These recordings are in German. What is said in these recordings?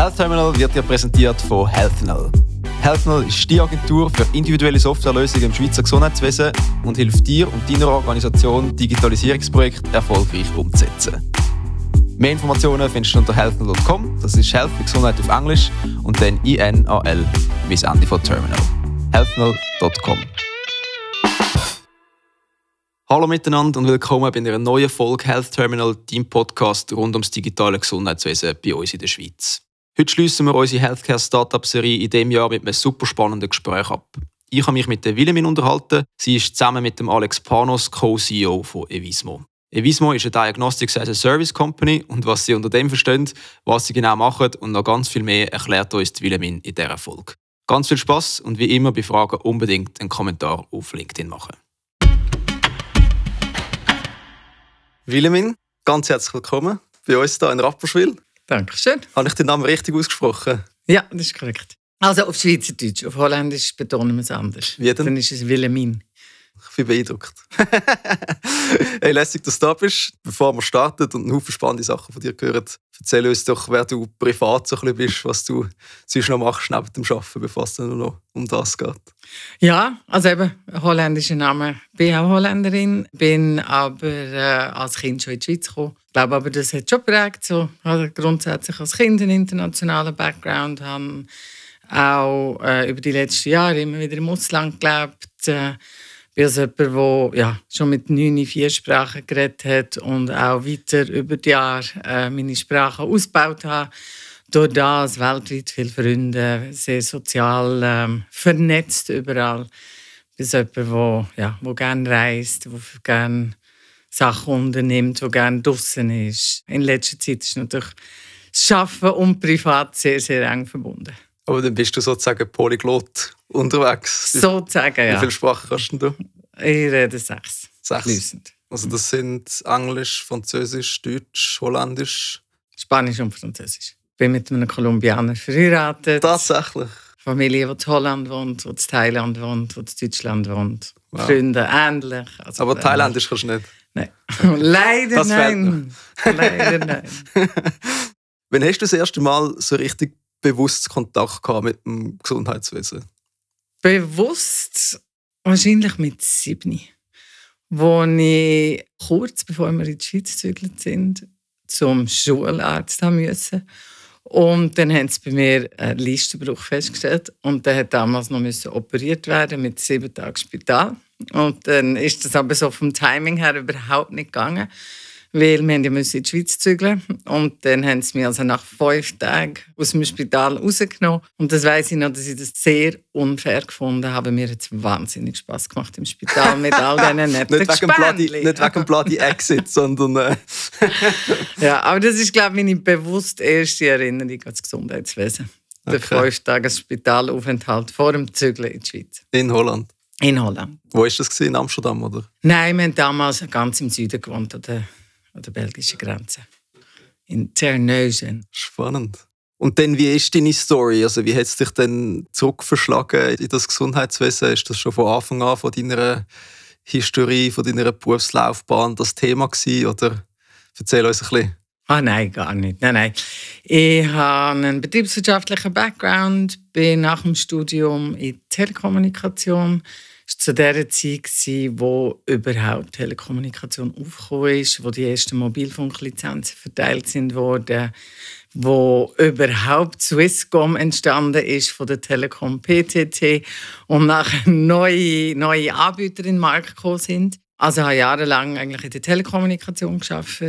Health Terminal wird dir präsentiert von HealthNull. HealthNull ist die Agentur für individuelle Softwarelösungen im Schweizer Gesundheitswesen und hilft dir und deiner Organisation, Digitalisierungsprojekte erfolgreich umzusetzen. Mehr Informationen findest du unter healthnull.com, das ist Health Gesundheit auf Englisch und dann INAL bis Ende von Terminal. healthnull.com Hallo miteinander und willkommen bei einer neuen Folge Health Terminal, deinem Podcast rund ums digitale Gesundheitswesen bei uns in der Schweiz. Heute schließen wir unsere Healthcare Startup Serie in diesem Jahr mit einem super spannenden Gespräch ab. Ich habe mich mit der Wilhelmin unterhalten. Sie ist zusammen mit dem Alex Panos Co-CEO von Evismo. Evismo ist eine Diagnostics as a Service Company und was sie unter dem verstehen, was sie genau machen und noch ganz viel mehr erklärt uns die Wilhelmin in dieser Folge. Ganz viel Spaß und wie immer bei Fragen unbedingt einen Kommentar auf LinkedIn machen. Wilhelmin, ganz herzlich willkommen bei uns hier in Rapperswil. Dankeschön. Habe ich den Namen richtig ausgesprochen? Ja, das ist korrekt. Also auf Schweizerdeutsch, auf Holländisch betonen wir es anders. Wie denn? Dann ist es Wilhelmin. Ich bin beeindruckt. hey, lässig, dass du da bist. Bevor wir starten und ein Haufen spannende Sachen von dir hören, erzähl uns doch, wer du privat so ein bisschen bist, was du sonst noch machst neben dem Arbeiten, bevor es dann noch um das geht. Ja, also eben, holländischer Name. Ich bin auch Holländerin, bin aber äh, als Kind schon in die Schweiz gekommen. Ich glaube aber, das hat schon prägt. So. Also grundsätzlich als Kind einen internationalen Background, habe auch äh, über die letzten Jahre immer wieder im Ausland gelebt. Äh, bin also jemand, der ja, schon mit neun vier Sprachen geredet hat und auch weiter über die Jahre äh, meine Sprache ausgebaut hat. Durch das weltweit viele Freunde, sehr sozial ähm, vernetzt überall. Bin so jemand, der ja, wo gerne reist, der gerne Sachen unternimmt, der gerne draußen ist. In letzter Zeit ist natürlich das Arbeiten und Privat sehr, sehr eng verbunden. Aber dann bist du sozusagen Polyglot unterwegs. Sozusagen, ja. Wie viele Sprachen kannst du? Ich rede sechs. Sechs? Fließend. Also das sind Englisch, Französisch, Deutsch, Holländisch? Spanisch und Französisch. Ich bin mit einem Kolumbianer verheiratet. Tatsächlich? Familie, die in Holland wohnt, die in Thailand wohnt, die in Deutschland wohnt. Wow. Freunde ähnlich. Also Aber Thailändisch kannst du nicht? Nein. Leider das nein. Leider nein. Wann hast du das erste Mal so richtig bewusst Kontakt gehabt mit dem Gesundheitswesen? Bewusst wahrscheinlich mit sieben. Wo ich kurz bevor wir in die Schweiz gezügelt sind, zum Schularzt haben müssen. Und dann haben sie bei mir einen Listenbruch festgestellt. Und der hat damals noch müssen operiert werden mit sieben Tagen Spital. Und dann ist das aber so vom Timing her überhaupt nicht gegangen weil wir ja in die Schweiz zügeln und dann haben sie mich also nach fünf Tagen aus dem Spital rausgenommen und das weiß ich noch, dass ich das sehr unfair gefunden habe. Mir hat es wahnsinnig Spaß gemacht im Spital mit all diesen netten nicht wegen Bloody, Nicht wegen Bloody Exit, sondern... Äh ja, aber das ist, glaube ich, meine bewusst erste Erinnerung an das Gesundheitswesen. Okay. Der fünf Tage Spitalaufenthalt vor dem Zügeln in die Schweiz. In Holland? In Holland. Wo war das? In Amsterdam, oder? Nein, wir haben damals ganz im Süden gewohnt, oder an der belgischen Grenze. In Terneuzen. Spannend. Und dann, wie ist deine Story? Also, wie hat es dich denn zurückverschlagen in das Gesundheitswesen? Ist das schon von Anfang an von deiner Historie, von deiner Berufslaufbahn das Thema gewesen? Oder erzähl uns ein bisschen. Ah, nein, gar nicht. Nein, nein. Ich habe einen betriebswirtschaftlichen Background, bin nach dem Studium in Telekommunikation war zu der Zeit, wo überhaupt Telekommunikation aufgekommen ist, wo die ersten Mobilfunklizenzen verteilt sind worden, wo überhaupt Swisscom entstanden ist von der Telekom PTT und nachher neue, neue Anbieter in den Markt gekommen sind. Also ich habe jahrelang eigentlich in der Telekommunikation geschafft,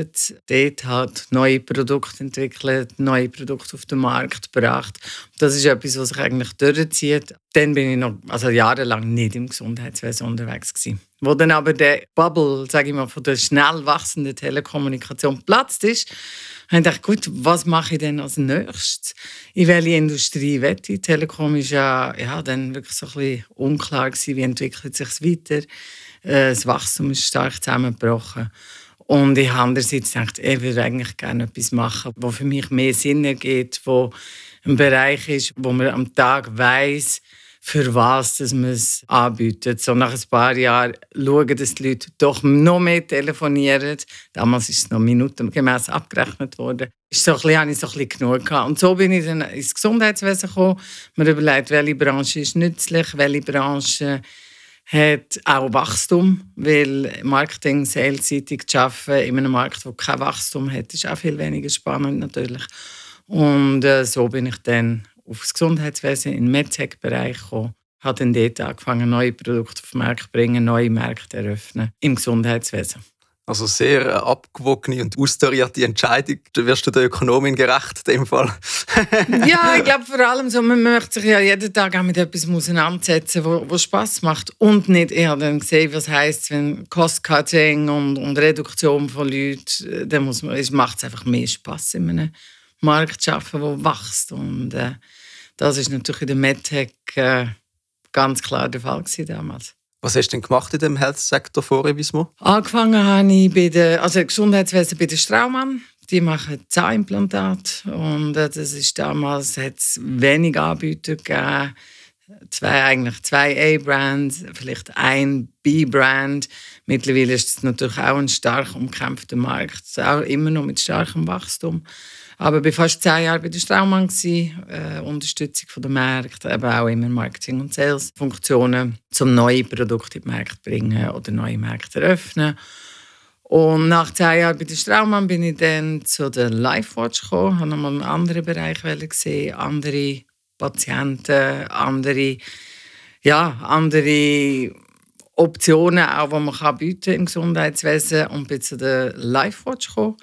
dort hat neue Produkte entwickelt, neue Produkte auf den Markt gebracht. Das ist etwas, was sich eigentlich durchzieht. Dann bin ich noch also jahrelang nicht im Gesundheitswesen unterwegs gewesen. Wo dann aber der Bubble, sage ich mal, von der schnell wachsenden Telekommunikation platzt ist, habe ich gedacht, gut, was mache ich denn als nächstes? In welche Industrie wette ich? Telekom ist ja, ja dann wirklich so ein bisschen unklar gewesen, wie entwickelt sich es weiter. Äh, das Wachstum ist stark zusammengebrochen. Und ich habe andererseits gedacht, ich würde eigentlich gerne etwas machen, wo für mich mehr Sinn ergibt, wo ein Bereich ist, wo man am Tag weiß, für was dass man es anbietet. So nach ein paar Jahren schauen, dass die Leute doch noch mehr telefonieren. Damals ist es noch minutengemäß abgerechnet worden. ist so bisschen, habe ich so ein bisschen genug gehabt. Und so bin ich dann ins Gesundheitswesen gekommen. Man überlegt, welche Branche ist nützlich, welche Branche hat auch Wachstum, weil Marketing, Salesseitig zu arbeiten in einem Markt, der kein Wachstum hat, ist auch viel weniger spannend natürlich. Und äh, so bin ich dann aufs Gesundheitswesen im MedTech-Bereich gekommen. Habe dann dort angefangen, neue Produkte auf den Markt zu bringen, neue Märkte eröffnen im Gesundheitswesen. Also sehr äh, abgewogene und austarierte Entscheidung. Du wirst du der Ökonomin gerecht in dem Fall? ja, ich glaube vor allem so, man möchte sich ja jeden Tag auch mit etwas auseinandersetzen, wo, wo Spaß macht und nicht eher dann sehen, was heißt, wenn Cost-Cutting und, und, Reduktion von Leuten, äh, dann muss man, es macht es einfach mehr Spaß in einem Markt zu arbeiten, der wächst und äh, das ist natürlich in der MedTech äh, ganz klar der Fall damals. Was hast du denn gemacht in dem Health-Sektor vor Vismo? Angefangen habe ich bei der, also Gesundheitswesen bei der Straumann. Die machen Zahnimplantat und äh, das ist damals hat es wenig Anbieter gegeben. Zwei, eigentlich zwei A-Brands, vielleicht ein B-Brand. Mittlerweile ist es natürlich auch ein stark umkämpfter Markt, auch immer noch mit starkem Wachstum. Aber ich war fast zehn Jahre bei der Straumann, äh, Unterstützung der Märkte, eben auch immer Marketing- und Sales-Funktionen, um neue Produkte in die Märkte zu bringen oder neue Märkte eröffnen. Und nach zehn Jahren bei der Straumann bin ich dann zu der LifeWatch gekommen, habe nochmal einen anderen Bereich gesehen, andere Patienten, andere, ja, andere Optionen, auch, die man bieten im Gesundheitswesen. Und bin zu der LifeWatch gekommen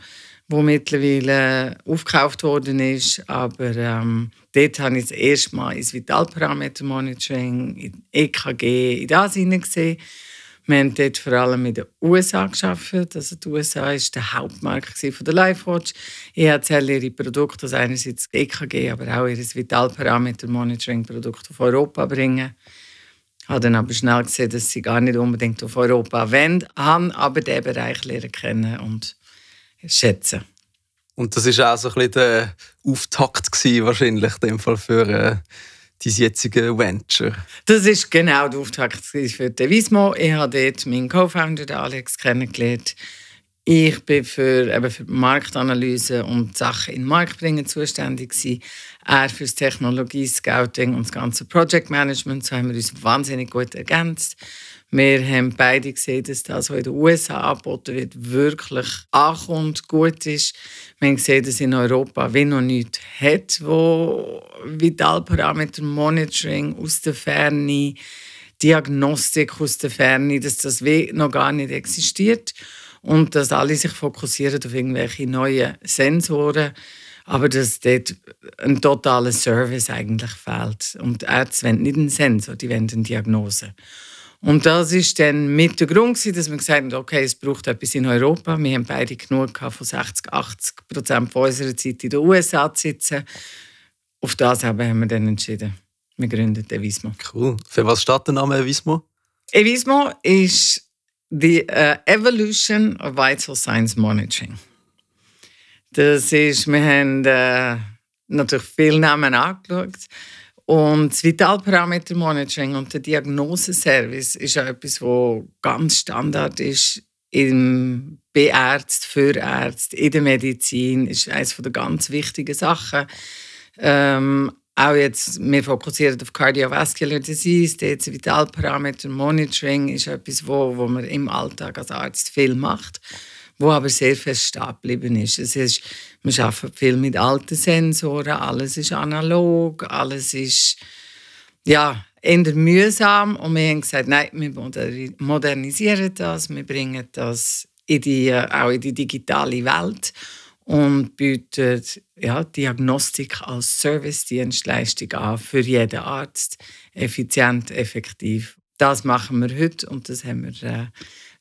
wo mittlerweile aufgekauft worden ist. Aber ähm, dort habe ich das erste Mal ins Vitalparameter-Monitoring, in EKG, in das hineingesehen. Wir haben dort vor allem in den USA geschafft. Also die USA war der Hauptmarkt der LifeWatch. EHCL ihre Produkte, also einerseits EKG, aber auch ihr Vitalparameter-Monitoring-Produkt auf Europa bringen. Ich habe dann aber schnell gesehen, dass sie gar nicht unbedingt auf Europa wollen, haben aber diesen Bereich lernen kennen und schätzen. Und das war auch so ein bisschen der Auftakt gewesen, wahrscheinlich in dem Fall für äh, dein jetzige Venture. Das ist genau der Auftakt für Devismo. Ich habe dort meinen Co-Founder Alex kennengelernt. Ich bin für, eben für Marktanalyse und Sachen in den Markt bringen zuständig gewesen. Er für das Technologie-Scouting und das ganze Project Management. So haben wir uns wahnsinnig gut ergänzt. Wir haben beide gesehen, dass das, was in den USA angeboten wird, wirklich ankommt, gut ist. Wir haben gesehen, dass in Europa wie noch nichts hat, wo Vitalparameter Monitoring aus der Ferne, Diagnostik aus der Ferne, dass das wie noch gar nicht existiert und dass alle sich fokussieren auf irgendwelche neuen Sensoren aber dass dort ein totaler Service eigentlich fehlt. Und Ärzte wollen nicht einen Sensor, die wollen eine Diagnose. Und das ist dann mit der Grund, dass wir gesagt haben, okay, es braucht etwas in Europa. Wir haben beide genug von 60, 80 Prozent von unserer Zeit in den USA zu sitzen. Auf das haben wir dann entschieden. Wir gründen Evismo. Cool. Für was steht der Name Evismo? Evismo ist die uh, Evolution of Vital Science Monitoring. Das ist, wir haben äh, natürlich viele Namen angeschaut. Und das Vitalparameter-Monitoring und der Diagnoseservice ist auch etwas, was ganz Standard ist im Beärzt, für Ärzte, in der Medizin. ist eines der ganz wichtigen Sachen. Ähm, auch jetzt, wir fokussieren auf Cardiovascular Disease, das Vitalparameter Monitoring ist etwas, wo, wo man im Alltag als Arzt viel macht wo aber sehr fest stehen ist. Es ist. Wir arbeiten viel mit alten Sensoren, alles ist analog, alles ist ja, eher mühsam und wir haben gesagt, nein, wir modernisieren das, wir bringen das in die, auch in die digitale Welt und bieten ja, Diagnostik als Service-Dienstleistung an für jeden Arzt, effizient, effektiv. Das machen wir heute und das haben wir äh,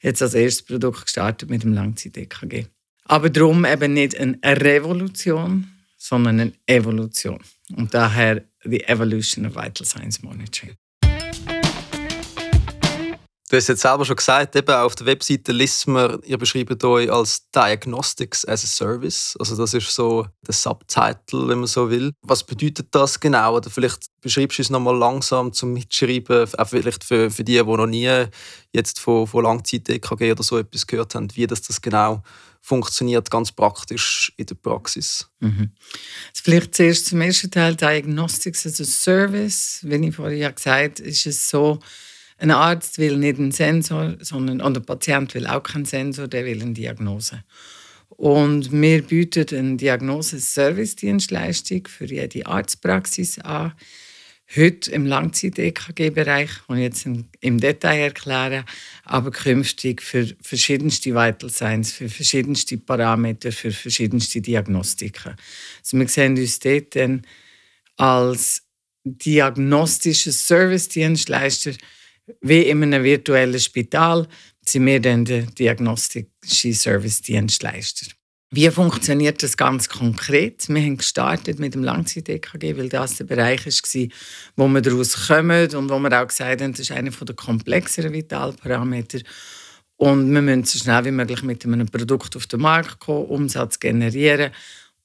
jetzt als erstes Produkt gestartet mit dem Langzeit-EKG. Aber darum eben nicht eine Revolution, sondern eine Evolution. Und daher die Evolution of Vital Science Monitoring. Du hast jetzt selber schon gesagt, eben auf der Webseite liest man, ihr beschreibt euch als Diagnostics as a Service. Also das ist so der Subtitle, wenn man so will. Was bedeutet das genau? Oder vielleicht beschreibst du es nochmal langsam zum Mitschreiben, auch vielleicht für, für die, die noch nie jetzt von, von Langzeit-EKG oder so etwas gehört haben, wie das, das genau funktioniert, ganz praktisch in der Praxis. Mhm. Vielleicht zuerst zum ersten Teil Diagnostics as a Service. Wie ich vorhin gesagt habe, ist es so, ein Arzt will nicht einen Sensor, sondern und der Patient will auch keinen Sensor, der will eine Diagnose. Und wir bieten eine Diagnose-Service-Dienstleistung für jede Arztpraxis an. Heute im Langzeit-EKG-Bereich, und jetzt im Detail erklären, aber künftig für verschiedenste Vital Signs, für verschiedenste Parameter, für verschiedenste Diagnostiken. Also wir sehen uns dort dann als diagnostischer Service-Dienstleister wie in einem virtuellen Spital sind wir dann der diagnostische Service-Dienstleister. Wie funktioniert das ganz konkret? Wir haben gestartet mit dem Langzeit-EKG, weil das der Bereich war, wo wir daraus kommen und wo wir auch gesagt haben, das ist einer der komplexeren Vitalparameter. Und wir müssen so schnell wie möglich mit einem Produkt auf den Markt kommen, Umsatz generieren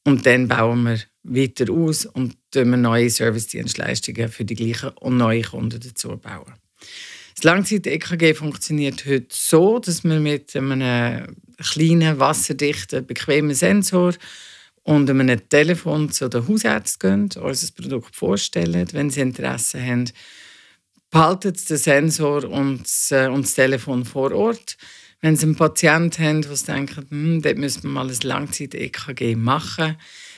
und dann bauen wir weiter aus und neue Service-Dienstleistungen für die gleichen und neue Kunden dazu bauen. Das Langzeit-EKG funktioniert heute so, dass wir mit einem kleinen, wasserdichten, bequemen Sensor und einem Telefon zu den Hausärzten gehen, das Produkt vorstellen, wenn sie Interesse haben. Behalten den Sensor und das, äh, und das Telefon vor Ort. Wenn Sie einen Patienten haben, der denkt, hm, dort müssen wir mal ein Langzeit-EKG machen,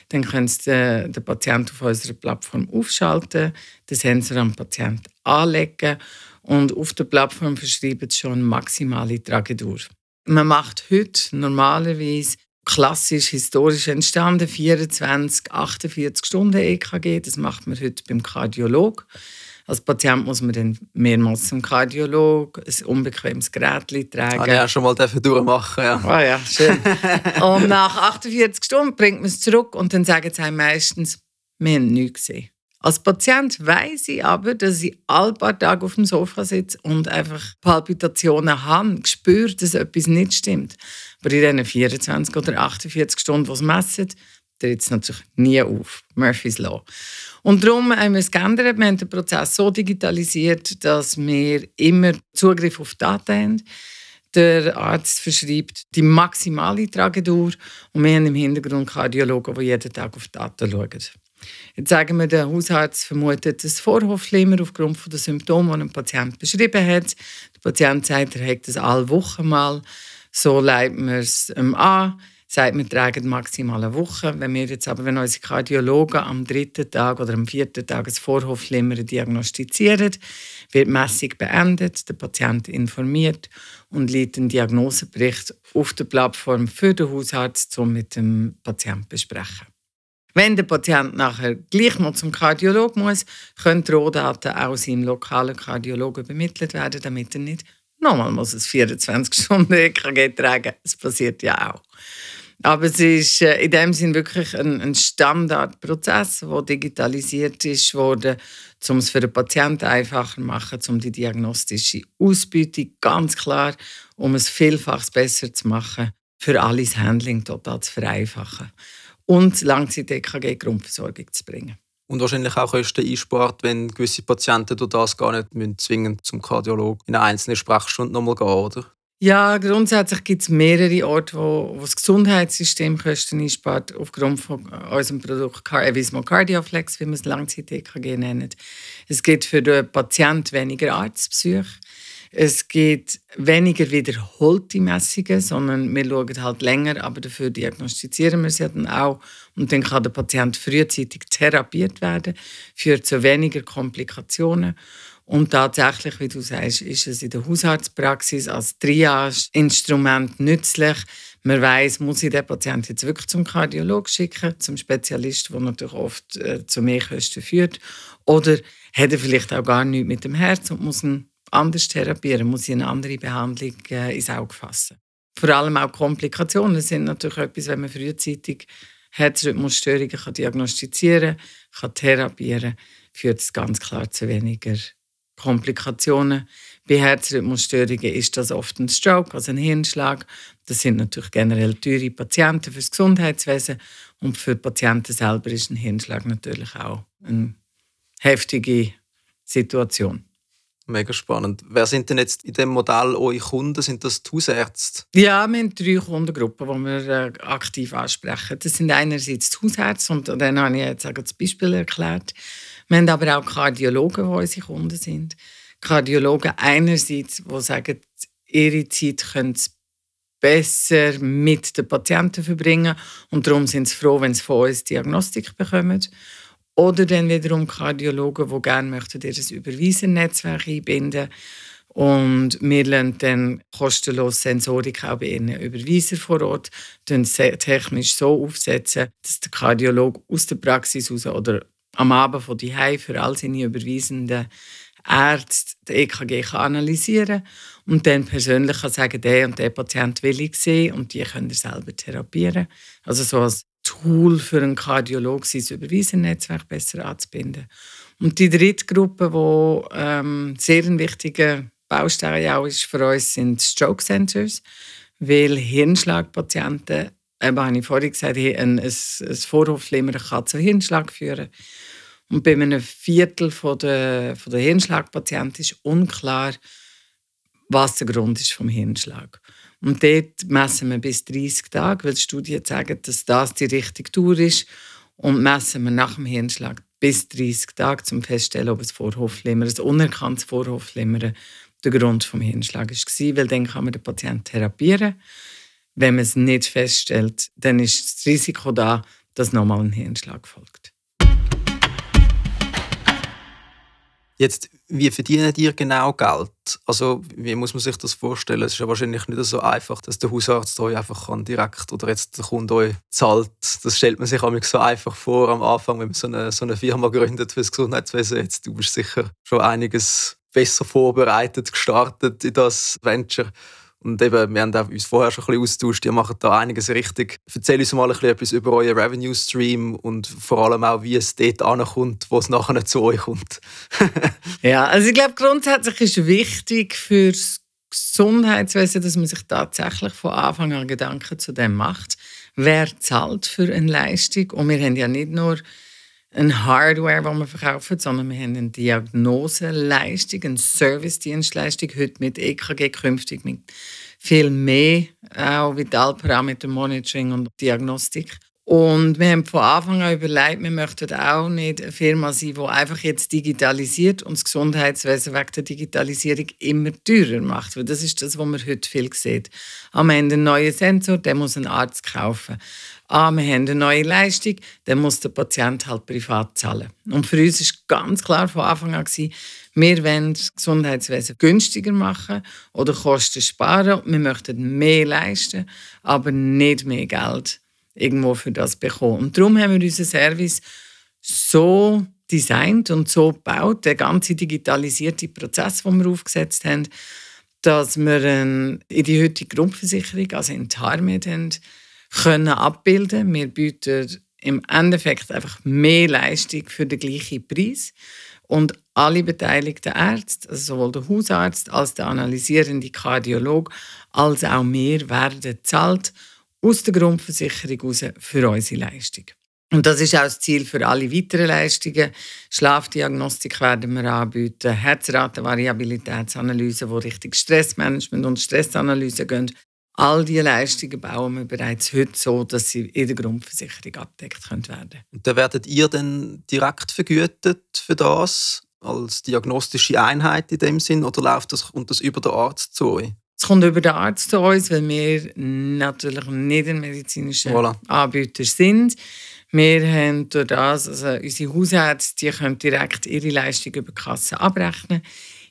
dann können Sie den, den Patienten auf unserer Plattform aufschalten, den Sensor am Patienten anlegen und auf der Plattform verschreiben sie schon maximale Tragedur. Man macht heute normalerweise klassisch historisch entstanden 24, 48 Stunden EKG. Das macht man heute beim Kardiolog. Als Patient muss man dann mehrmals zum Kardiolog ein unbequemes Gerät tragen. Ah, ja, schon mal durchmachen. Ja. Ah ja, schön. und nach 48 Stunden bringt man es zurück und dann sagen sie meistens, wir haben nichts gesehen. Als Patient weiß ich aber, dass ich alle paar Tage auf dem Sofa sitze und einfach Palpitationen habe, spüre, dass etwas nicht stimmt. Aber in diesen 24 oder 48 Stunden, die es messen, tritt es natürlich nie auf. Murphy's Law. Und darum haben wir es geändert. Wir haben den Prozess so digitalisiert, dass wir immer Zugriff auf Daten haben. Der Arzt verschreibt die maximale Tragedur und wir haben im Hintergrund Kardiologen, die jeden Tag auf die Daten schauen. Jetzt sagen wir, der Hausarzt vermutet das Vorhofflimmer aufgrund der Symptome, die ein Patient beschrieben hat. Der Patient sagt, er hat das alle Wochen mal. So leiten wir es ihm an, sagt, wir tragen maximal eine Woche. Wenn wir jetzt aber, wenn unsere Kardiologen am dritten Tag oder am vierten Tag das Vorhofflimmer diagnostizieren, wird die Messung beendet, der Patient informiert und liegt einen Diagnosebericht auf der Plattform für den Hausarzt, um mit dem Patienten besprechen. Wenn der Patient nachher gleich noch zum Kardiolog muss, können die Rohdaten auch seinem lokalen Kardiologen übermittelt werden, damit er nicht nochmal muss es 24 Stunden EKG tragen. Das passiert ja auch. Aber es ist äh, in dem Sinn wirklich ein, ein Standardprozess, der digitalisiert ist worden, um es für den Patienten einfacher zu machen, um die diagnostische Ausbeutung ganz klar, um es vielfach besser zu machen, für alles Handling total zu vereinfachen und Langzeit-EKG-Grundversorgung zu bringen. Und wahrscheinlich auch Kosten einspart, wenn gewisse Patienten durch das gar nicht müssen, zwingend zum Kardiologen in eine einzelne Sprechstunde nochmal gehen, oder? Ja, grundsätzlich gibt es mehrere Orte, wo, wo das Gesundheitssystem Kosten einspart, aufgrund von unserem Produkt Evismo Cardioflex, wie wir es Langzeit-EKG nennen. Es gibt für den Patienten weniger Arztbesuche. Es gibt weniger wiederholte Messungen, sondern wir schauen halt länger, aber dafür diagnostizieren wir sie dann auch. Und dann kann der Patient frühzeitig therapiert werden, führt zu weniger Komplikationen. Und tatsächlich, wie du sagst, ist es in der Hausarztpraxis als Triage-Instrument nützlich. Man weiß, muss ich den Patienten jetzt wirklich zum Kardiologen schicken, zum Spezialisten, der natürlich oft äh, zu mehr Kosten führt. Oder hat er vielleicht auch gar nichts mit dem Herz und muss ihn anders therapieren, muss ich eine andere Behandlung äh, ins Auge fassen. Vor allem auch Komplikationen sind natürlich etwas, wenn man frühzeitig Herzrhythmusstörungen kann diagnostizieren kann, therapieren, führt es ganz klar zu weniger Komplikationen, Bei Herzrhythmusstörungen ist das oft ein Stroke, also ein Hirnschlag. Das sind natürlich generell teure Patienten fürs Gesundheitswesen und für die Patienten selber ist ein Hirnschlag natürlich auch eine heftige Situation. Mega spannend. Wer sind denn jetzt in dem Modell eure Kunden? Sind das die Hausärzte? Ja, wir haben drei Kundengruppen, die wir äh, aktiv ansprechen. Das sind einerseits die Hausärzte, und dann habe ich jetzt das Beispiel erklärt. Wir haben aber auch Kardiologen, die unsere Kunden sind. Kardiologen einerseits, die sagen, ihre Zeit können sie besser mit den Patienten verbringen und darum sind sie froh, wenn sie von uns Diagnostik bekommen. Oder dann wiederum Kardiologen, die gerne möchten, ihr Überweisernetzwerk einbinden. Und wir lernen dann kostenlos Sensorik auch bei ihren Überweiser vor Ort, dann technisch so aufsetzen, dass der Kardiologe aus der Praxis raus oder am Abend von die für all seine überweisenden Ärzte den EKG kann analysieren und dann persönlich kann sagen, der und der Patient will ich sehen und die können er selber therapieren. Also so als Tool für einen Kardiologen, sein Überweisennetzwerk besser anzubinden. Und die dritte Gruppe, die ähm, sehr ein wichtiger Baustein auch ist für uns, sind Stroke Centers, weil Hirnschlagpatienten, eben habe ich vorhin gesagt, ein, ein, ein Vorhofflimmer kann zu Hirnschlag führen. Und bei einem Viertel der, der Hirnschlagpatienten ist unklar, was der Grund ist vom Hirnschlag. Und dort messen wir bis 30 Tage, weil Studien sagen, dass das die richtige Tour ist. Und messen wir nach dem Hirnschlag bis 30 Tage, um festzustellen, ob es Vorhofflimmern, ein unerkanntes Vorhofflimmern der Grund vom Hirnschlag war. Weil dann kann man den Patienten therapieren. Wenn man es nicht feststellt, dann ist das Risiko da, dass nochmal ein Hirnschlag folgt. Jetzt, wie verdienen ihr genau Geld? Also, wie muss man sich das vorstellen? Es ist ja wahrscheinlich nicht so einfach, dass der Hausarzt euch einfach kann direkt oder jetzt der Kunde euch zahlt. Das stellt man sich auch so einfach vor am Anfang, wenn man so eine, so eine Firma gründet für das Gesundheitswesen. Jetzt, du bist sicher schon einiges besser vorbereitet, gestartet in das Venture. Und eben, wir haben uns vorher schon ein bisschen austauscht, ihr macht da einiges richtig. Erzähl uns mal ein bisschen etwas über euren Revenue Stream und vor allem auch, wie es dort ankommt, wo es nachher zu euch kommt. ja, also ich glaube, grundsätzlich ist wichtig für das Gesundheitswesen, dass man sich tatsächlich von Anfang an Gedanken zu dem macht. Wer zahlt für eine Leistung? Und wir haben ja nicht nur eine Hardware, die wir verkaufen, sondern wir haben eine Diagnoseleistung, eine Service-Dienstleistung, heute mit EKG, künftig mit viel mehr, auch Vitalparameter Monitoring und Diagnostik. Und wir haben von Anfang an überlegt, wir möchten auch nicht eine Firma sein, die einfach jetzt digitalisiert und das Gesundheitswesen wegen der Digitalisierung immer teurer macht. Weil das ist das, was man heute viel sieht. Am Ende ein neuer Sensor, den muss ein Arzt kaufen ah, wir haben eine neue Leistung, dann muss der Patient halt privat zahlen. Und für uns war ganz klar von Anfang an, wir wollen das Gesundheitswesen günstiger machen oder Kosten sparen. Wir möchten mehr leisten, aber nicht mehr Geld irgendwo für das bekommen. Und darum haben wir unseren Service so designt und so gebaut, der ganze digitalisierte Prozess, den wir aufgesetzt haben, dass wir in die heutige Grundversicherung, also in TARMED, haben, können abbilden. Wir bieten im Endeffekt einfach mehr Leistung für den gleichen Preis. Und alle beteiligten Ärzte, also sowohl der Hausarzt als der analysierende Kardiolog, als auch wir, werden bezahlt aus der Grundversicherung heraus für unsere Leistung. Und das ist auch das Ziel für alle weiteren Leistungen. Schlafdiagnostik werden wir anbieten, Herzratenvariabilitätsanalyse, wo richtig Stressmanagement und Stressanalyse gehen. All diese Leistungen bauen wir bereits heute so, dass sie in der Grundversicherung abdeckt werden können. Und dann werdet ihr dann direkt vergütet für das als diagnostische Einheit in dem Sinn oder läuft das, kommt das über den Arzt zu euch? Es kommt über den Arzt zu uns, weil wir natürlich nicht ein medizinischer voilà. Anbieter sind. Wir haben durch das, also unsere Hausärzte, die können direkt ihre Leistung über die Kasse abrechnen.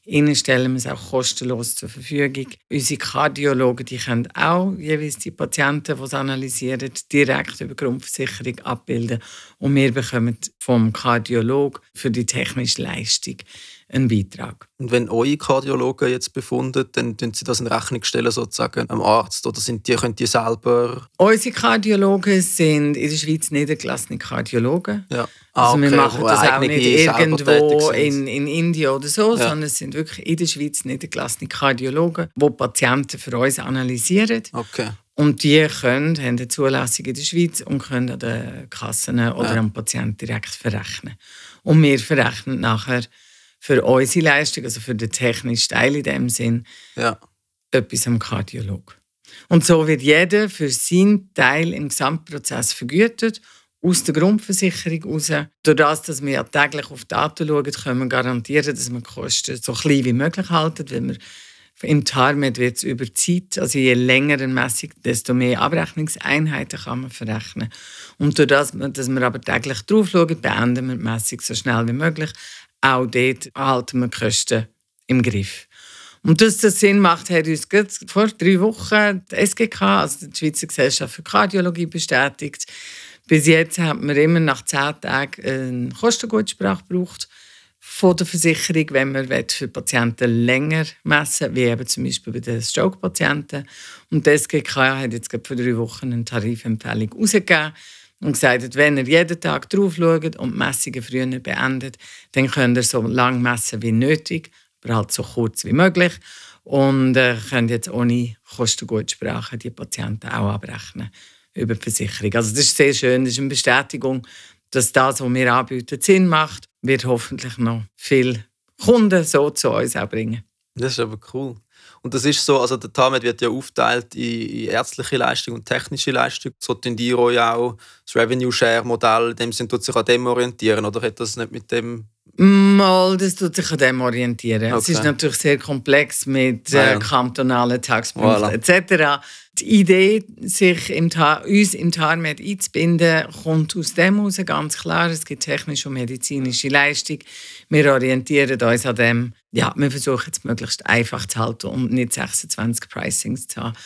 Ihnen stellen wir es auch kostenlos zur Verfügung. Unsere Kardiologen die können auch jeweils die Patienten, die es analysieren, direkt über Grundversicherung abbilden. Und wir bekommen vom Kardiolog für die technische Leistung einen Beitrag. Und wenn eure Kardiologen jetzt befunden, dann tun sie das in Rechnung stellen sozusagen am Arzt oder sind die, könnt ihr selber... Unsere Kardiologen sind in der Schweiz niedergelassene Kardiologen. Ja. Ah, also wir machen das auch nicht irgendwo in, in Indien oder so, ja. sondern es sind wirklich in der Schweiz niedergelassene Kardiologen, die Patienten für uns analysieren. Okay. Und die können, haben eine Zulassung in der Schweiz und können an den Kassen oder ja. am Patienten direkt verrechnen. Und wir verrechnen nachher für unsere Leistung, also für den technischen Teil in dem Sinn, ja. etwas am Kardiolog. Und so wird jeder für seinen Teil im Gesamtprozess vergütet aus der Grundversicherung raus. Durch das, dass wir ja täglich auf Daten schauen, können wir garantieren, dass wir die Kosten so klein wie möglich halten, weil wir im TARMED wird es über Zeit, also je länger eine Messung, desto mehr Abrechnungseinheiten kann man verrechnen. Und durch das, dass wir aber täglich drauf schauen, beenden wir die Messung so schnell wie möglich. Auch dort halten wir die Kosten im Griff. Und dass das Sinn macht, hat uns vor drei Wochen die SGK, also die Schweizer Gesellschaft für Kardiologie, bestätigt. Bis jetzt hat man immer nach zehn Tagen eine Kostengutsprache gebraucht von der Versicherung, wenn man für Patienten länger messen wie eben zum Beispiel bei den Stroke-Patienten. Und die SGK hat jetzt vor drei Wochen eine Tarifempfehlung herausgegeben und gesagt, wenn ihr jeden Tag drauf schaut und die Messungen früher beendet, dann könnt ihr so lange messen wie nötig, aber halt so kurz wie möglich. Und äh, könnt jetzt ohne Kostengutsprache die Patienten auch abrechnen über die Versicherung. Also das ist sehr schön, das ist eine Bestätigung, dass das, was wir anbieten, Sinn macht wird hoffentlich noch viele Kunden so zu uns auch bringen. Das ist aber cool. Und das ist so, also der TAMED wird ja aufgeteilt in, ärztliche Leistung und technische Leistung. So tun die auch das Revenue-Share-Modell, in dem Sinn tut sich an dem orientieren, oder hat das nicht mit dem Mal, das tut sich an dem orientieren. Okay. Es ist natürlich sehr komplex mit äh, kantonalen Taxpunkten voilà. etc. Die Idee, sich im uns im TARMED einzubinden, kommt aus dem heraus, ganz klar. Es gibt technische und medizinische Leistung. Wir orientieren uns an dem. Ja, wir versuchen es möglichst einfach zu halten und nicht 26 Pricings zu haben,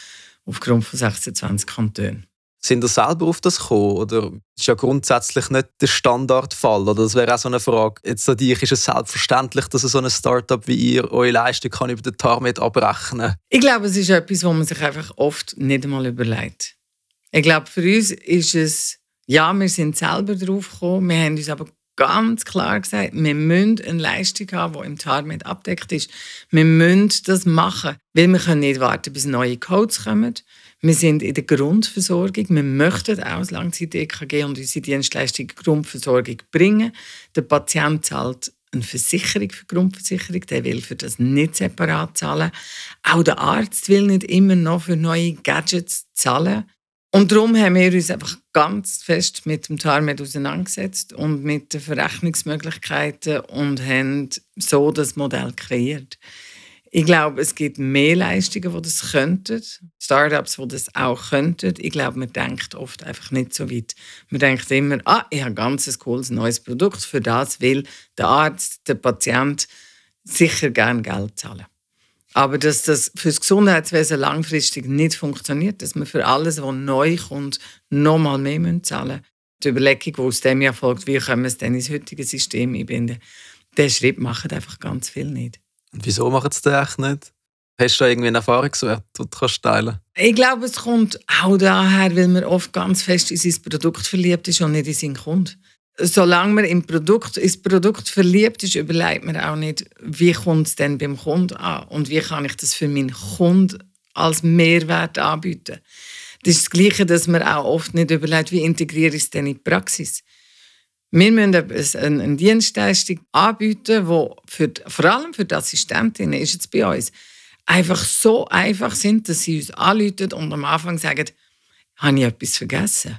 aufgrund von 26 Kantonen. Sind ihr selber auf das gekommen? Oder ist ja grundsätzlich nicht der Standardfall? Oder das wäre auch so eine Frage. Jetzt an dich, ist es selbstverständlich, dass so ein Startup wie ihr eure Leistung kann über den Tarmet abrechnen kann? Ich glaube, es ist etwas, wo man sich einfach oft nicht einmal überlegt. Ich glaube, für uns ist es, ja, wir sind selber drauf gekommen, wir haben uns aber ganz klar gesagt, wir müssen eine Leistung haben, die im Tarmet abdeckt ist. Wir müssen das machen, weil wir können nicht warten, bis neue Codes kommen. Wir sind in der Grundversorgung. Wir möchten auch das Langzeit-EKG und unsere Dienstleistung Grundversorgung bringen. Der Patient zahlt eine Versicherung für Grundversicherung, der will für das nicht separat zahlen. Auch der Arzt will nicht immer noch für neue Gadgets zahlen. Und darum haben wir uns einfach ganz fest mit dem TARMED auseinandergesetzt und mit den Verrechnungsmöglichkeiten und haben so das Modell kreiert. Ich glaube, es gibt mehr Leistungen, die das könnten. Startups, die das auch könnten. Ich glaube, man denkt oft einfach nicht so weit. Man denkt immer, ah, ich habe ein ganz cooles neues Produkt. Für das will der Arzt, der Patient sicher gerne Geld zahlen. Aber dass das für das Gesundheitswesen langfristig nicht funktioniert, dass man für alles, was neu kommt, nochmal mehr zahlen müssen. Die Überlegung, die aus dem ja folgt, wie können wir es denn ins heutige System einbinden, diesen Schritt machen einfach ganz viel nicht. Und wieso machen sie das echt nicht? Hast du da irgendwie einen Erfahrungswert, den du kannst Ich glaube, es kommt auch daher, weil man oft ganz fest in sein Produkt verliebt ist und nicht in seinen Kunden. Solange man im Produkt, ins Produkt verliebt ist, überlegt man auch nicht, wie kommt es denn beim Kunden an und wie kann ich das für meinen Kunden als Mehrwert anbieten. Das ist das Gleiche, dass man auch oft nicht überlegt, wie integriere ich es denn in die Praxis. Wir müssen eine Dienstleistung anbieten, die für, vor allem für die Assistentinnen ist jetzt bei uns einfach so einfach sind, dass sie uns anrufen und am Anfang sagen, habe ich etwas vergessen?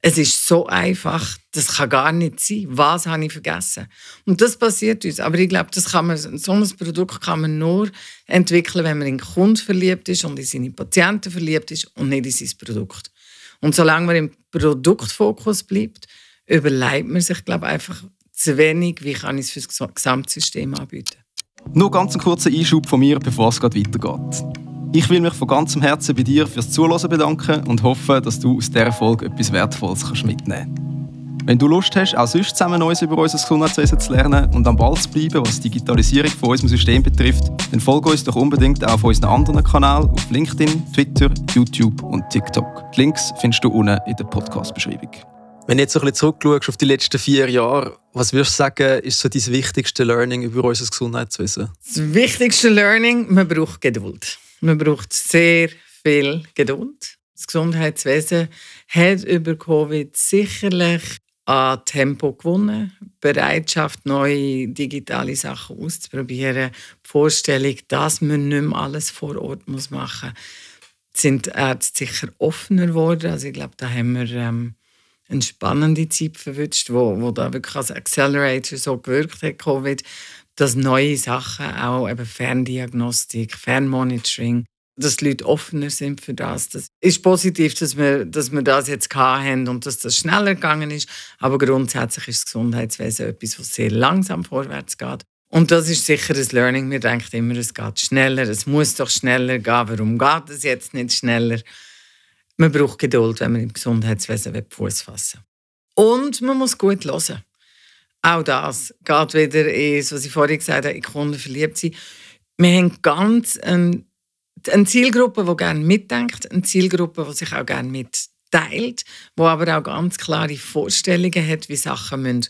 Es ist so einfach, das kann gar nicht sein. Was habe ich vergessen? Und das passiert uns. Aber ich glaube, das kann man, so ein Produkt kann man nur entwickeln, wenn man in den Kunden verliebt ist und in seine Patienten verliebt ist und nicht in sein Produkt. Und solange man im Produktfokus bleibt, überlegt man sich, glaube einfach zu wenig, wie kann ich es für das Gesamtsystem anbieten. Nur ganz einen kurzen Einschub von mir, bevor es weitergeht. Ich will mich von ganzem Herzen bei dir fürs Zuhören bedanken und hoffe, dass du aus dieser Folge etwas Wertvolles mitnehmen kannst. Wenn du Lust hast, auch sonst zusammen Neues über unser Gesundheitswesen zu lernen und am Ball zu bleiben, was die Digitalisierung von unserem System betrifft, dann folge uns doch unbedingt auch auf unseren anderen Kanälen auf LinkedIn, Twitter, YouTube und TikTok. Die Links findest du unten in der Podcast-Beschreibung. Wenn du jetzt ein bisschen zurückschaust auf die letzten vier Jahre, was würdest du sagen, ist so dein wichtigste Learning über unser Gesundheitswesen? Das wichtigste Learning, man braucht Geduld. Man braucht sehr viel Geduld. Das Gesundheitswesen hat über Covid sicherlich an Tempo gewonnen, Bereitschaft, neue digitale Sachen auszuprobieren, die Vorstellung, dass man nicht mehr alles vor Ort machen muss, sind Ärzte sicher offener geworden. Also ich glaube, da haben wir ähm, eine spannende Zeit verwünscht, wo, wo da wirklich als Accelerator so gewirkt hat, Covid, dass neue Sachen, auch eben Ferndiagnostik, Fernmonitoring, dass die Leute offener sind für das. Das ist positiv, dass wir, dass wir das jetzt haben und dass das schneller gegangen ist. Aber grundsätzlich ist das Gesundheitswesen etwas, was sehr langsam vorwärts geht. Und das ist sicher ein Learning. Wir denken immer, es geht schneller, es muss doch schneller gehen. Warum geht es jetzt nicht schneller? Man braucht Geduld, wenn man im Gesundheitswesen Fuß fassen will. Und man muss gut hören. Auch das geht wieder in, was ich vorhin gesagt habe, in Kunden verliebt sein. Wir haben ganz einen eine Zielgruppe, die gerne mitdenkt, eine Zielgruppe, die sich auch gerne mitteilt, die aber auch ganz klare Vorstellungen hat, wie Sachen müssen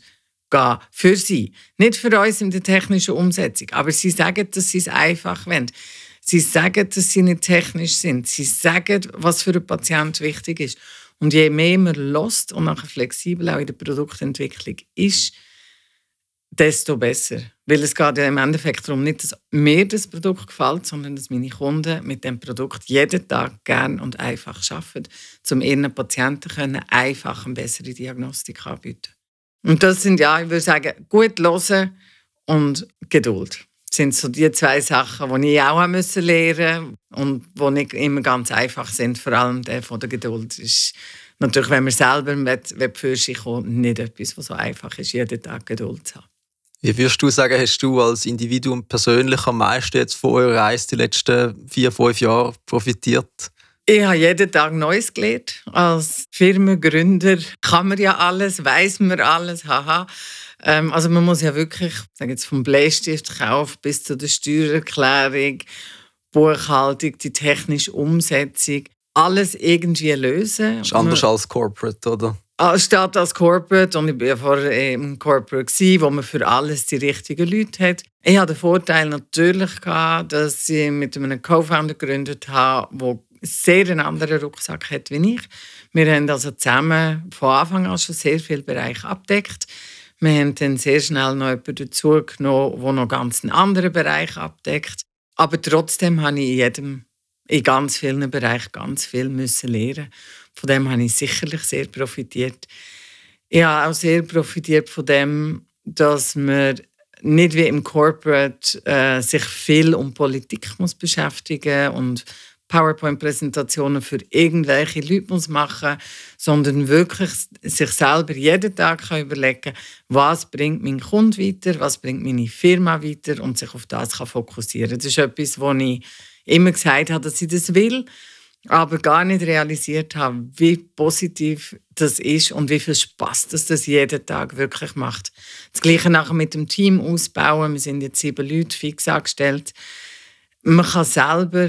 gehen für sie. Nicht für uns in der technischen Umsetzung, aber sie sagen, dass sie es einfach wollen. Sie sagen, dass sie nicht technisch sind. Sie sagen, was für einen Patient wichtig ist. Und je mehr man lost und nachher flexibel auch in der Produktentwicklung ist, desto besser. Weil es geht ja im Endeffekt darum, nicht, dass mir das Produkt gefällt, sondern dass meine Kunden mit dem Produkt jeden Tag gern und einfach arbeiten, um ihren Patienten können einfach eine bessere Diagnostik anbieten. Und das sind ja, ich würde sagen, gut hören und Geduld. Das sind so die zwei Sachen, die ich auch lernen musste und die nicht immer ganz einfach sind. Vor allem der von der Geduld ist natürlich, wenn man selber für sich kommt, nicht etwas, was so einfach ist, jeden Tag Geduld zu haben. Wie würdest du sagen, hast du als Individuum persönlich am meisten jetzt von eurer Reise die letzten vier, fünf Jahre profitiert? Ich habe jeden Tag Neues gelernt. Als Firmengründer kann man ja alles, weiß man alles, haha. Ähm, also man muss ja wirklich, sage jetzt vom Bleistiftkauf bis zu der Steuererklärung, Buchhaltung, die technische Umsetzung, alles irgendwie lösen. Das ist anders als Corporate, oder? Anstatt als Corporate, und ich war vorher im Corporate, wo man für alles die richtigen Leute hat. Ich hatte den Vorteil natürlich, gehabt, dass ich mit einem Co-Founder gegründet habe, der sehr einen anderen Rucksack hat wie ich. Wir haben also zusammen von Anfang an schon sehr viele Bereiche abdeckt. Wir haben dann sehr schnell noch jemanden dazugenommen, der noch ganz einen anderen Bereich abdeckt. Aber trotzdem habe ich in jedem, in ganz vielen Bereichen ganz viel müssen lernen von dem habe ich sicherlich sehr profitiert. Ich habe auch sehr profitiert von dem, dass man nicht wie im Corporate äh, sich viel um Politik muss beschäftigen und PowerPoint-Präsentationen für irgendwelche Leute muss machen sondern wirklich sich selber jeden Tag kann überlegen was bringt mein Kunde weiter, was bringt meine Firma weiter und sich auf das kann fokussieren Das ist etwas, wo ich immer gesagt habe, dass ich das will aber gar nicht realisiert habe, wie positiv das ist und wie viel Spaß das, das jeden Tag wirklich macht. Das Gleiche nachher mit dem Team ausbauen. Wir sind jetzt sieben Leute fix angestellt. Man kann selber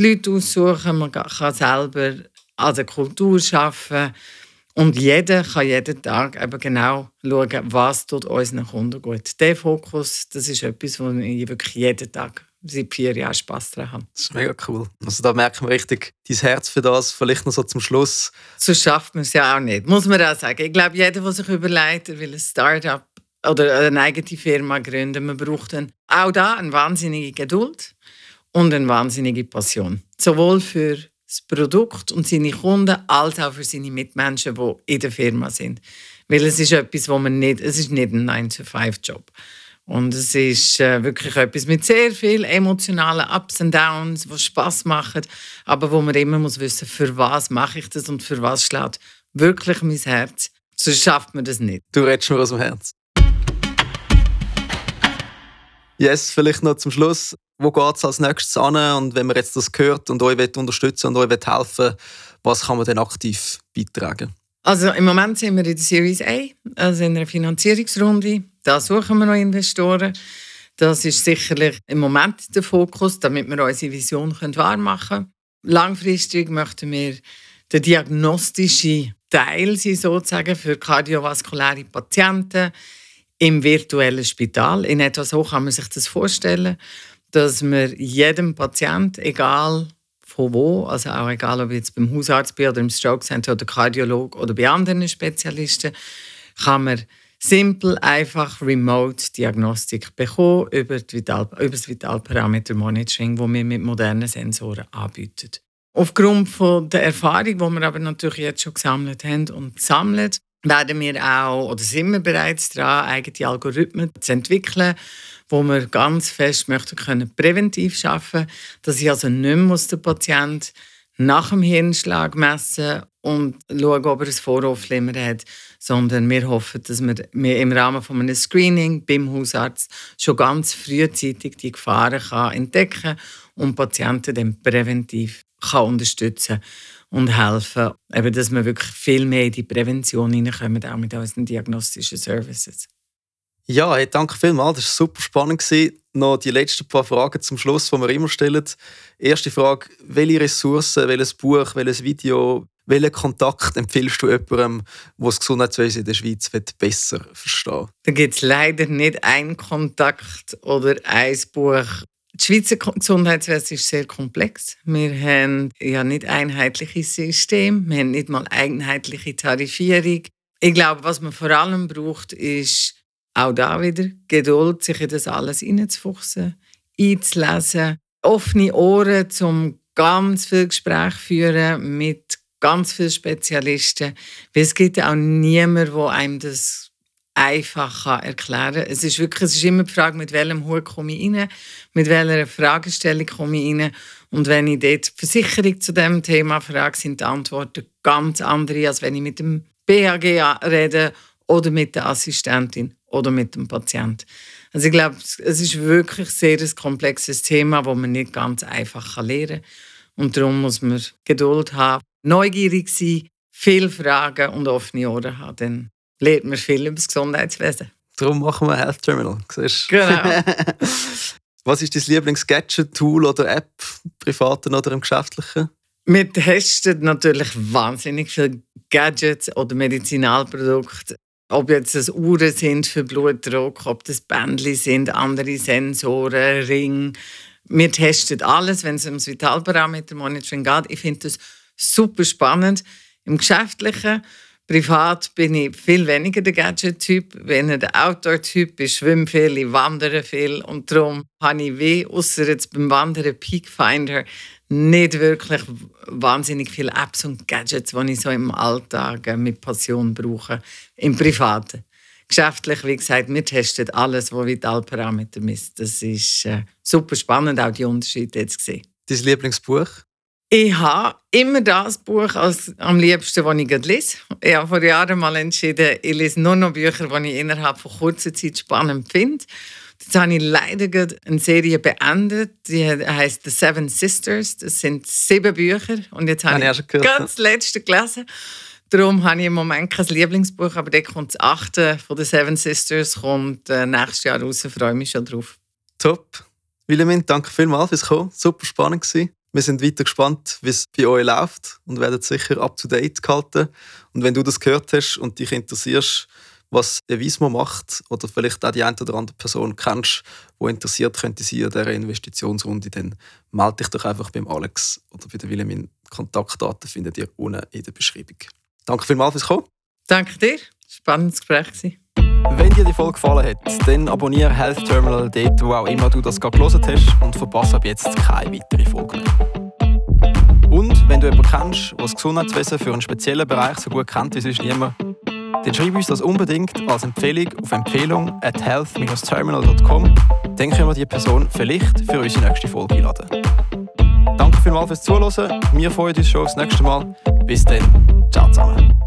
die Leute aussuchen, man kann selber an der Kultur arbeiten. Und jeder kann jeden Tag eben genau schauen, was tut unseren Kunden gut. Der Fokus, das ist etwas, wo ich wirklich jeden Tag seit vier Jahren Spass daran habe. Das ist mega cool. Also da merkt man richtig dein Herz für das, vielleicht noch so zum Schluss. So schafft man es ja auch nicht, muss man auch sagen. Ich glaube, jeder, der sich überlegt, er will ein Start-up oder eine eigene Firma gründen, man braucht dann auch da eine wahnsinnige Geduld und eine wahnsinnige Passion. Sowohl für das Produkt und seine Kunden als auch für seine Mitmenschen, die in der Firma sind. Weil es ist etwas, wo man nicht, es ist nicht ein 9-to-5-Job. Und es ist äh, wirklich etwas mit sehr vielen emotionalen Ups und Downs, die Spaß machen, aber wo man immer muss wissen, für was mache ich das und für was schlägt wirklich mein Herz. Sonst schafft man das nicht. Du redest mir aus dem Herz. Yes, vielleicht noch zum Schluss. Wo geht es als nächstes an? Und wenn man jetzt das hört und euch unterstützen und euch helfen was kann man denn aktiv beitragen? Also im Moment sind wir in der Series A, also in einer Finanzierungsrunde. Da suchen wir noch Investoren. Das ist sicherlich im Moment der Fokus, damit wir unsere Vision wahrmachen können. Langfristig möchten wir den diagnostischen Teil sein, sozusagen für kardiovaskuläre Patienten im virtuellen Spital. In etwa so kann man sich das vorstellen, dass wir jedem Patient, egal von wo, also auch egal ob jetzt beim Hausarzt bin oder im Stroke Center oder Kardiolog oder bei anderen Spezialisten, kann man simpel, einfach Remote-Diagnostik bekommen über, Vital, über das Vitalparameter-Monitoring, das wir mit modernen Sensoren anbieten. Aufgrund von der Erfahrung, die wir aber natürlich jetzt schon gesammelt haben und sammeln, werden wir auch, oder sind wir bereits dran, eigene Algorithmen zu entwickeln, wo wir ganz fest möchten können präventiv arbeiten, dass ich also nicht mehr den Patient nach dem Hirnschlag messen und schauen, ob er ein Vorhofflimmer hat, sondern wir hoffen, dass wir im Rahmen von einem Screening beim Hausarzt schon ganz frühzeitig die Gefahren kann entdecken und Patienten dann präventiv kann unterstützen und helfen, eben, dass wir wirklich viel mehr in die Prävention hineinkommen, auch mit unseren diagnostischen Services. Ja, hey, danke vielmals. Das war super spannend. Noch die letzten paar Fragen zum Schluss, die wir immer stellen. Erste Frage: Welche Ressourcen, welches Buch, welches Video, welchen Kontakt empfiehlst du jemandem, der das Gesundheitswesen in der Schweiz besser verstehen Da gibt es leider nicht einen Kontakt oder ein Buch. Das Schweizer Gesundheitswesen ist sehr komplex. Wir haben ja nicht einheitliches System, wir haben nicht mal einheitliche Tarifierung. Ich glaube, was man vor allem braucht, ist auch da wieder Geduld, sich in das alles hineinzufuchsen, einzulesen, offene Ohren, um ganz viel Gespräch führen mit ganz vielen Spezialisten. Weil es gibt auch niemanden, der einem das einfach erklären kann. Es ist wirklich, es ist immer die Frage, mit welchem Hut komme ich rein, mit welcher Fragestellung komme ich rein. Und wenn ich dort die Versicherung zu dem Thema frage, sind die Antworten ganz andere, als wenn ich mit dem BAG rede oder mit der Assistentin oder mit dem Patienten. Also ich glaube, es ist wirklich sehr ein komplexes Thema, das man nicht ganz einfach lernen kann. Und darum muss man Geduld haben, neugierig sein, viele Fragen und offene Ohren haben. Dann lernt man viel über das Gesundheitswesen. Darum machen wir Health Terminal. Siehst? Genau. Was ist dein Lieblings-Gadget-Tool oder App, privaten oder im geschäftlichen? Wir testen natürlich wahnsinnig viele Gadgets oder Medizinalprodukte ob jetzt das Uhren sind für Blutdruck, ob das Bändchen sind, andere Sensoren, Ring. Wir testen alles, wenn es ums Vitalparameter-Monitoring geht. Ich finde das super spannend. Im Geschäftlichen, privat bin ich viel weniger der Gadget-Typ. Wenn ich der Outdoor-Typ ich schwimme viel, ich wandere viel und darum habe ich weh, außer jetzt beim Wandern Peakfinder, nicht wirklich wahnsinnig viele Apps und Gadgets, die ich so im Alltag äh, mit Passion brauche, im Privaten. Geschäftlich, wie gesagt, wir testen alles, was Vitalparameter misst. Das ist äh, super spannend, auch die Unterschiede jetzt zu sehen. Dein Lieblingsbuch? Ich habe immer das Buch als, am liebsten, das ich lese. Ich habe vor Jahren mal entschieden, ich lese nur noch Bücher, die ich innerhalb von kurzer Zeit spannend finde. Jetzt habe ich leider eine Serie beendet, die heißt The Seven Sisters. Das sind sieben Bücher und jetzt habe ich, ich ganz letzte gelesen. Darum habe ich im Moment kein Lieblingsbuch, aber da kommt das achte von The Seven Sisters kommt äh, nächstes Jahr raus. Ich freue mich schon drauf. Top. Wilhelmin, danke vielmals fürs Kommen. Super spannend gewesen. Wir sind weiter gespannt, wie es bei euch läuft und werden sicher up to date gehalten. Und wenn du das gehört hast und dich interessierst, was Evismo macht oder vielleicht auch die eine oder andere Person kennst, die interessiert könnte sein an dieser Investitionsrunde, dann melde dich doch einfach beim Alex oder bei der Wilhelmin. Kontaktdaten findet ihr unten in der Beschreibung. Danke vielmals fürs Kommen. Danke dir. Spannendes Gespräch. Wenn dir die Folge gefallen hat, dann abonniere Health Terminal dort, wo auch immer du das gerade gelesen hast und verpasse ab jetzt keine weitere Folge mehr. Und wenn du jemanden kennst, der das Gesundheitswesen für einen speziellen Bereich so gut kennt wie sonst niemand, dann schreib uns das unbedingt als Empfehlung auf Empfehlung at health-terminal.com. Dann können wir die Person vielleicht für unsere nächste Folge einladen. Danke vielmals fürs Zuhören. Wir freuen uns schon aufs nächste Mal. Bis dann. Ciao zusammen.